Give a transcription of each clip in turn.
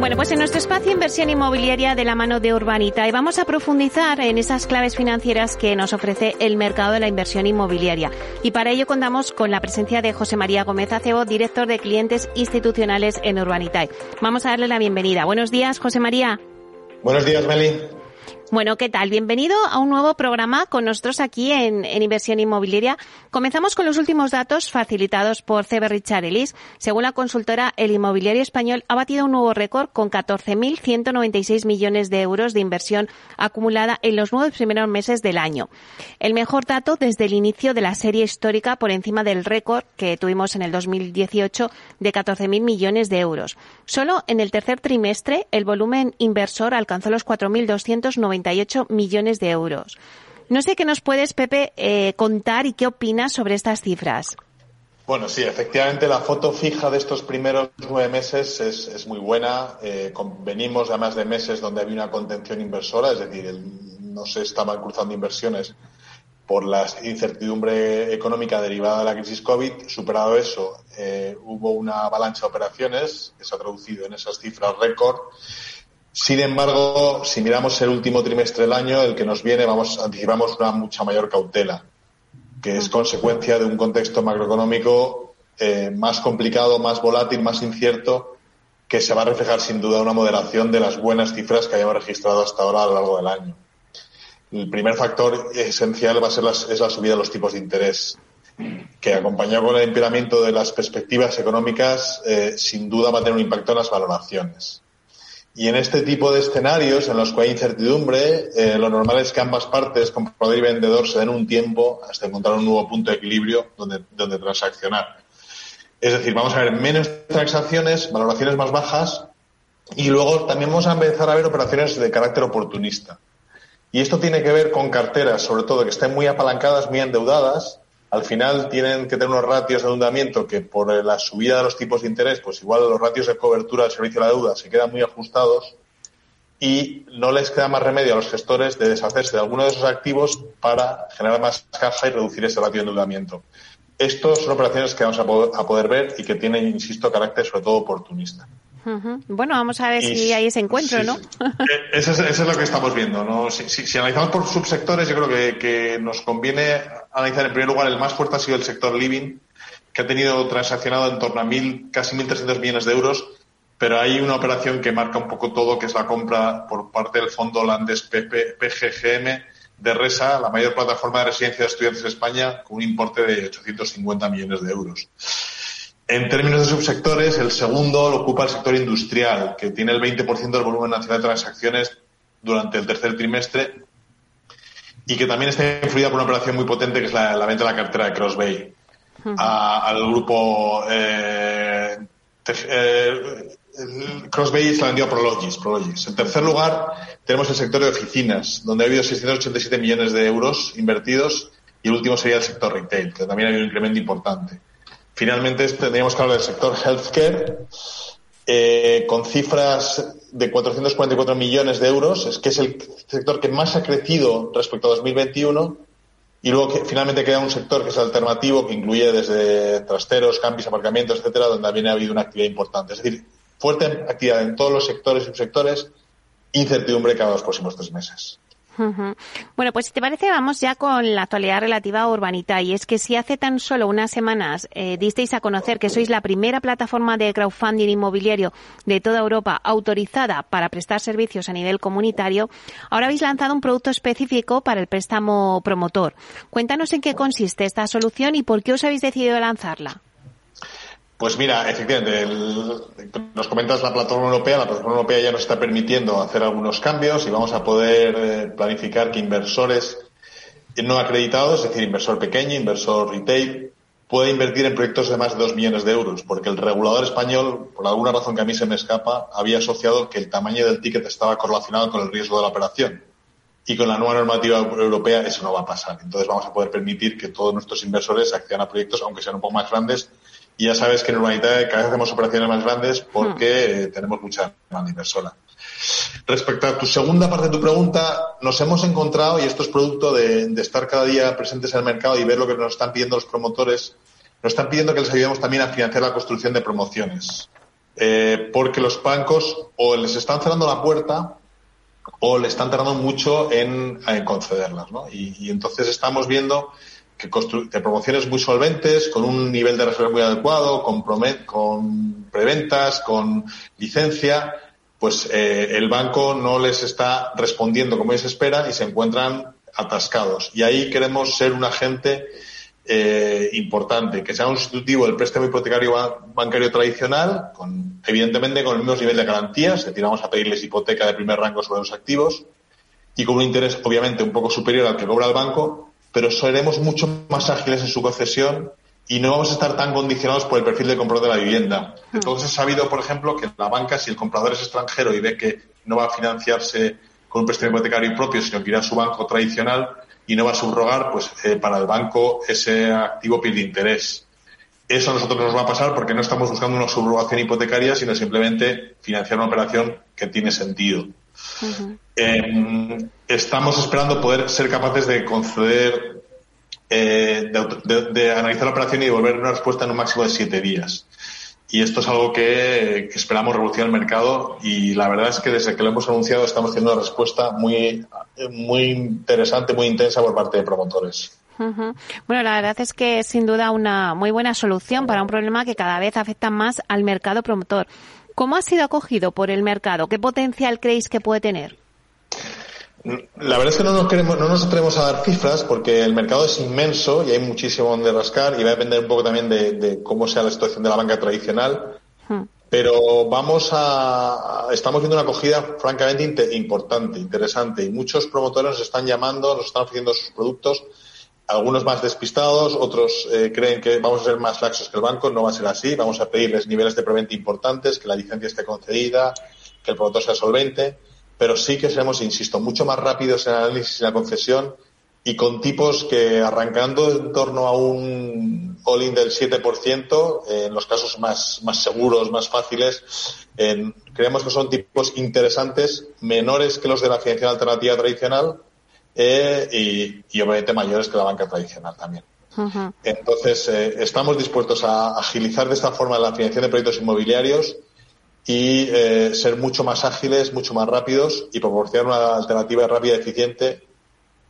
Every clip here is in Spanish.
Bueno, pues en nuestro espacio Inversión Inmobiliaria de la mano de Urbanita y vamos a profundizar en esas claves financieras que nos ofrece el mercado de la inversión inmobiliaria. Y para ello contamos con la presencia de José María Gómez Acebo, director de clientes institucionales en Urbanitae. Vamos a darle la bienvenida. Buenos días, José María. Buenos días, Meli. Bueno, ¿qué tal? Bienvenido a un nuevo programa con nosotros aquí en, Inversión Inmobiliaria. Comenzamos con los últimos datos facilitados por CB Richard Ellis. Según la consultora, el inmobiliario español ha batido un nuevo récord con 14.196 millones de euros de inversión acumulada en los nueve primeros meses del año. El mejor dato desde el inicio de la serie histórica por encima del récord que tuvimos en el 2018 de 14.000 millones de euros. Solo en el tercer trimestre el volumen inversor alcanzó los 4.290 millones de euros. No sé qué nos puedes, Pepe, eh, contar y qué opinas sobre estas cifras. Bueno, sí, efectivamente la foto fija de estos primeros nueve meses es, muy buena. Eh, venimos además de meses donde había una contención inversora, es decir, no se estaban cruzando inversiones por la incertidumbre económica derivada de la crisis COVID. Superado eso, eh, hubo una avalancha de operaciones que se ha traducido en esas cifras récord sin embargo, si miramos el último trimestre del año, el que nos viene, vamos, anticipamos una mucha mayor cautela, que es consecuencia de un contexto macroeconómico eh, más complicado, más volátil, más incierto, que se va a reflejar sin duda una moderación de las buenas cifras que hayamos registrado hasta ahora a lo largo del año. El primer factor esencial va a ser la, es la subida de los tipos de interés, que acompañado con el empeoramiento de las perspectivas económicas, eh, sin duda va a tener un impacto en las valoraciones. Y en este tipo de escenarios en los que hay incertidumbre, eh, lo normal es que ambas partes, comprador y vendedor, se den un tiempo hasta encontrar un nuevo punto de equilibrio donde, donde transaccionar. Es decir, vamos a ver menos transacciones, valoraciones más bajas y luego también vamos a empezar a ver operaciones de carácter oportunista. Y esto tiene que ver con carteras, sobre todo, que estén muy apalancadas, muy endeudadas al final tienen que tener unos ratios de endeudamiento que por la subida de los tipos de interés, pues igual los ratios de cobertura del servicio de la deuda se quedan muy ajustados y no les queda más remedio a los gestores de deshacerse de alguno de esos activos para generar más caja y reducir ese ratio de endeudamiento. Estos son operaciones que vamos a poder ver y que tienen, insisto, carácter sobre todo oportunista. Bueno, vamos a ver si hay ese encuentro, ¿no? Eh, eso, es, lo que estamos viendo. ¿no? Si, analizamos por subsectores, yo creo que, nos conviene analizar en primer lugar el más fuerte ha sido el sector living, que ha tenido transaccionado en torno a mil, casi 1.300 millones de euros, pero hay una operación que marca un poco todo, que es la compra por parte del fondo holandés PGGM de RESA, la mayor plataforma de residencia de estudiantes de España, con un importe de 850 millones de euros. En términos de subsectores, el segundo lo ocupa el sector industrial, que tiene el 20% del volumen nacional de transacciones durante el tercer trimestre y que también está influida por una operación muy potente que es la, venta de la cartera de Crossbay al grupo eh, eh, Crossbay se la vendió a Prologis, Prologis. En tercer lugar, tenemos el sector de oficinas, donde ha habido 687 millones de euros invertidos y el último sería el sector retail, que también ha habido un incremento importante. Finalmente tendríamos que hablar del sector healthcare, eh, con cifras de 444 millones de euros, es que es el sector que más ha crecido respecto a 2021. Y luego que finalmente queda un sector que es alternativo, que incluye desde trasteros, campis, aparcamientos, etcétera, donde también ha habido una actividad importante. Es decir, fuerte actividad en todos los sectores y subsectores, incertidumbre cada los próximos tres meses. Bueno, pues si te parece, vamos ya con la actualidad relativa a Urbanita. Y es que si hace tan solo unas semanas eh, disteis a conocer que sois la primera plataforma de crowdfunding inmobiliario de toda Europa autorizada para prestar servicios a nivel comunitario, ahora habéis lanzado un producto específico para el préstamo promotor. Cuéntanos en qué consiste esta solución y por qué os habéis decidido lanzarla. Pues mira, efectivamente, nos comentas la plataforma europea. La plataforma europea ya nos está permitiendo hacer algunos cambios y vamos a poder eh, planificar que inversores no acreditados, es decir, inversor pequeño, inversor retail, pueda invertir en proyectos de más de dos millones de euros, porque el regulador español, por alguna razón que a mí se me escapa, había asociado que el tamaño del ticket estaba correlacionado con el riesgo de la operación. Y con la nueva normativa europea eso no va a pasar. Entonces vamos a poder permitir que todos nuestros inversores accedan a proyectos, aunque sean un poco más grandes, Y ya sabes que en Urbanitae cada vez hacemos operaciones más grandes porque hmm. tenemos mucha demanda inversora. Respecto a tu segunda parte de tu pregunta, nos hemos encontrado, y esto es producto de, estar cada día presentes en el mercado y ver lo que nos están pidiendo los promotores, nos están pidiendo que les ayudemos también a financiar la construcción de promociones. Eh, porque los bancos o les están cerrando la puerta o le están tardando mucho en, concederlas. ¿no? Y, entonces estamos viendo que, que, promociones muy solventes, con un nivel de reserva muy adecuado, con, con preventas, con licencia, pues eh, el banco no les está respondiendo como ellos esperan y se encuentran atascados. Y ahí queremos ser un agente eh, importante, que sea un sustitutivo del préstamo hipotecario bancario tradicional, con, evidentemente con el mismo nivel de garantías, es decir, a pedirles hipoteca de primer rango sobre los activos y con un interés obviamente un poco superior al que cobra el banco, pero seremos mucho más ágiles en su concesión y no vamos a estar tan condicionados por el perfil del comprador de la vivienda. Entonces, he sabido, por ejemplo, que la banca, si el comprador es extranjero y ve que no va a financiarse con un préstamo hipotecario propio, sino que irá a su banco tradicional y no va a subrogar, pues eh, para el banco ese activo pierde interés. Eso a nosotros nos va a pasar porque no estamos buscando una subrogación hipotecaria, sino simplemente financiar una operación que tiene sentido. Estamos esperando poder ser capaces de conceder eh, de, analizar la operación y devolver una respuesta en un máximo de siete días. Y esto es algo que, esperamos revolucionar el mercado y la verdad es que desde que lo hemos anunciado estamos teniendo una respuesta muy, muy interesante, muy intensa por parte de promotores. Bueno, la verdad es que es sin duda una muy buena solución para un problema que cada vez afecta más al mercado promotor. ¿Cómo ha sido acogido por el mercado? ¿Qué potencial creéis que puede tener? La verdad es que no nos, queremos, no nos atrevemos a dar cifras porque el mercado es inmenso y hay muchísimo donde rascar y va a depender un poco también de, cómo sea la situación de la banca tradicional. Hmm. Pero vamos a, estamos viendo una acogida francamente importante, interesante y muchos promotores nos están llamando, nos están ofreciendo sus productos, algunos más despistados, otros eh, creen que vamos a ser más laxos que el banco, no va a ser así, vamos a pedirles niveles de preventa importantes, que la licencia esté concedida, que el promotor sea solvente. Pero sí que seremos, insisto, mucho más rápidos en el análisis y la concesión y con tipos que arrancando en torno a un all-in del 7%, en los casos más seguros, más fáciles, creemos que son tipos interesantes, menores que los de la financiación alternativa tradicional eh, y, obviamente mayores que la banca tradicional también. Entonces, eh, estamos dispuestos a agilizar de esta forma la financiación de proyectos inmobiliarios y eh, ser mucho más ágiles, mucho más rápidos y proporcionar una alternativa rápida y eficiente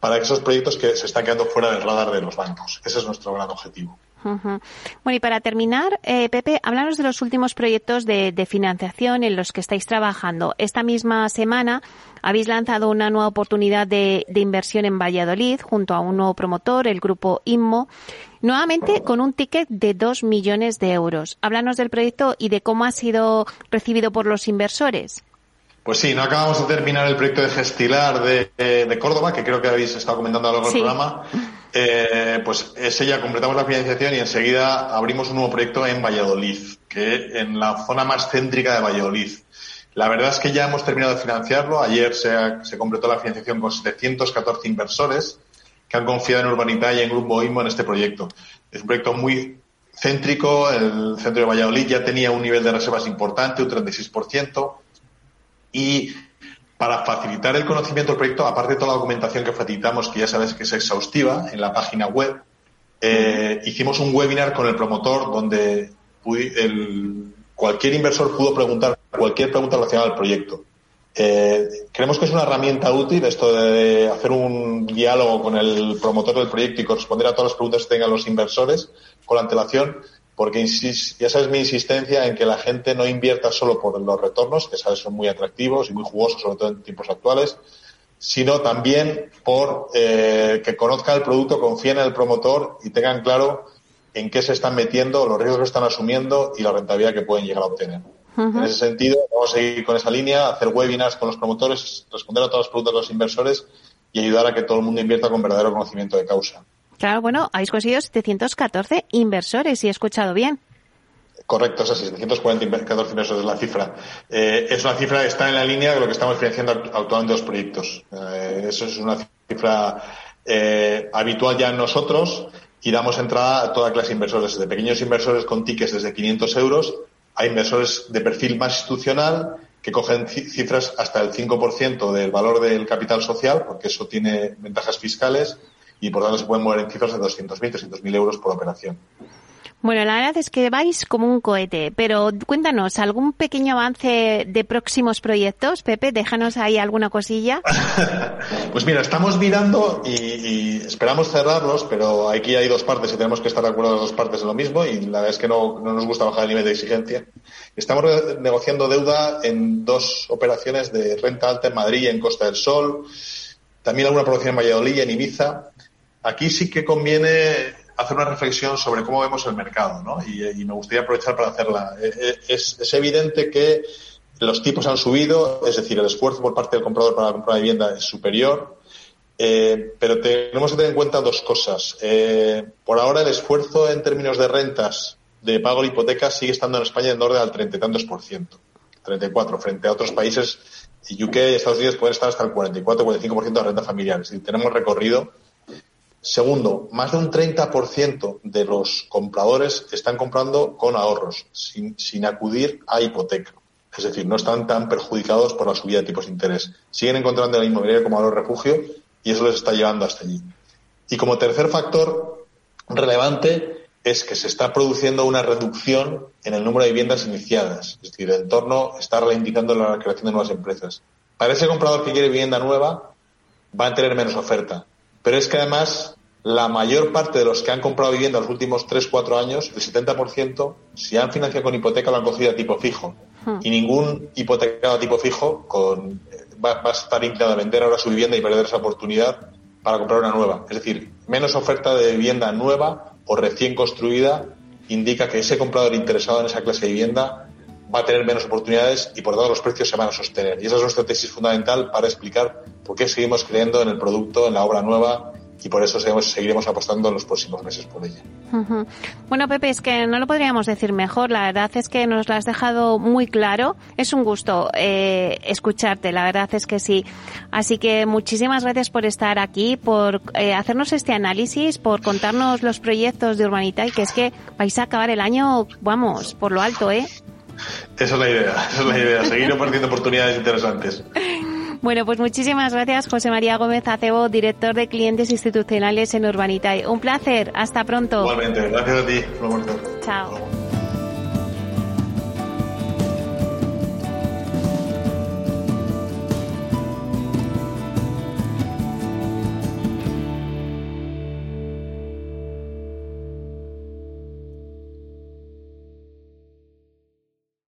para esos proyectos que se están quedando fuera del radar de los bancos. Ese es nuestro gran objetivo. Bueno, y para terminar, eh, Pepe, háblanos de los últimos proyectos de, financiación en los que estáis trabajando. Esta misma semana habéis lanzado una nueva oportunidad de, de, inversión en Valladolid junto a un nuevo promotor, el grupo INMO, nuevamente con un ticket de 2 millones de euros. Háblanos del proyecto y de cómo ha sido recibido por los inversores. Pues sí, no acabamos de terminar el proyecto de Gestilar de, Córdoba, que creo que habéis estado comentando a lo largo del programa. Eh, pues ese ya completamos la financiación y enseguida abrimos un nuevo proyecto en Valladolid, que en la zona más céntrica de Valladolid. La verdad es que ya hemos terminado de financiarlo. Ayer se, completó la financiación con 714 inversores que han confiado en Urbanita y en Grupo IMO en este proyecto. Es un proyecto muy céntrico. El centro de Valladolid ya tenía un nivel de reservas importante, un 36%. Y para facilitar el conocimiento del proyecto, aparte de toda la documentación que facilitamos, que ya sabes que es exhaustiva en la página web, eh, hicimos un webinar con el promotor donde cualquier inversor pudo preguntar cualquier pregunta relacionada al proyecto. Eh, creemos que es una herramienta útil esto de hacer un diálogo con el promotor del proyecto y corresponder a todas las preguntas que tengan los inversores con la antelación porque ya sabes mi insistencia en que la gente no invierta solo por los retornos, que sabes son muy atractivos y muy jugosos, sobre todo en tiempos actuales, sino también por eh, que conozcan el producto, confíen en el promotor y tengan claro en qué se están metiendo, los riesgos que están asumiendo y la rentabilidad que pueden llegar a obtener. En ese sentido, vamos a seguir con esa línea, hacer webinars con los promotores, responder a todas las preguntas de los inversores y ayudar a que todo el mundo invierta con verdadero conocimiento de causa. Claro, bueno, habéis conseguido 714 inversores, si he escuchado bien. Correcto, es así, 714 inversores es la cifra. Eh, es una cifra que está en la línea de lo que estamos financiando actualmente los proyectos. Eh, eso es una cifra eh, habitual ya en nosotros y damos entrada a toda clase de inversores, desde pequeños inversores con tickets desde 500 euros a inversores de perfil más institucional que cogen cifras hasta el 5% del valor del capital social, porque eso tiene ventajas fiscales y por tanto se pueden mover en cifras de 200.000, 300.000 euros por operación. Bueno, la verdad es que vais como un cohete, pero cuéntanos, ¿algún pequeño avance de próximos proyectos? Pepe, déjanos ahí alguna cosilla. pues mira, estamos mirando y, esperamos cerrarlos, pero aquí hay dos partes y tenemos que estar de acuerdo las dos partes en lo mismo y la verdad es que no, no nos gusta bajar el nivel de exigencia. Estamos negociando deuda en dos operaciones de renta alta en Madrid y en Costa del Sol, también alguna producción en Valladolid y en Ibiza. Aquí sí que conviene hacer una reflexión sobre cómo vemos el mercado, ¿no? Y, me gustaría aprovechar para hacerla. Eh, eh, es, evidente que los tipos han subido, es decir, el esfuerzo por parte del comprador para la compra de vivienda es superior, eh, pero tenemos que tener en cuenta dos cosas. por ahora, el esfuerzo en términos de rentas de pago de hipotecas sigue estando en España en orden al 30 y tantos por ciento, 34, frente a otros países, UK y Estados Unidos pueden estar hasta el 44-45% de renta familiar. Es tenemos recorrido Segundo, más de un 30% de los compradores están comprando con ahorros, sin, acudir a hipoteca. Es decir, no están tan perjudicados por la subida de tipos de interés. Siguen encontrando la inmobiliaria como valor refugio y eso les está llevando hasta allí. Y como tercer factor relevante es que se está produciendo una reducción en el número de viviendas iniciadas. Es decir, el entorno está ralentizando la creación de nuevas empresas. Para ese comprador que quiere vivienda nueva, va a tener menos oferta pero es que además la mayor parte de los que han comprado vivienda en los últimos 3-4 años, el 70%, si han financiado con hipoteca, lo han cogido a tipo fijo. Hmm. Y ningún hipotecado a tipo fijo con, va, a estar inclinado a vender ahora su vivienda y perder esa oportunidad para comprar una nueva. Es decir, menos oferta de vivienda nueva o recién construida indica que ese comprador interesado en esa clase de vivienda va a tener menos oportunidades y por tanto los precios se van a sostener. Y esa es nuestra tesis fundamental para explicar por qué seguimos creyendo en el producto, en la obra nueva y por eso seguiremos apostando en los próximos meses por ella. Bueno, Pepe, es que no lo podríamos decir mejor. La verdad es que nos lo has dejado muy claro. Es un gusto eh, escucharte, la verdad es que sí. Así que muchísimas gracias por estar aquí, por eh, hacernos este análisis, por contarnos los proyectos de Urbanita y que es que vais a acabar el año, vamos, por lo alto, ¿eh? Esa es la idea, esa es la idea, seguir compartiendo oportunidades interesantes. Bueno, pues muchísimas gracias, José María Gómez Acebo, director de clientes institucionales en Urbanitae. Un placer, hasta pronto. Igualmente, gracias a ti. Chao.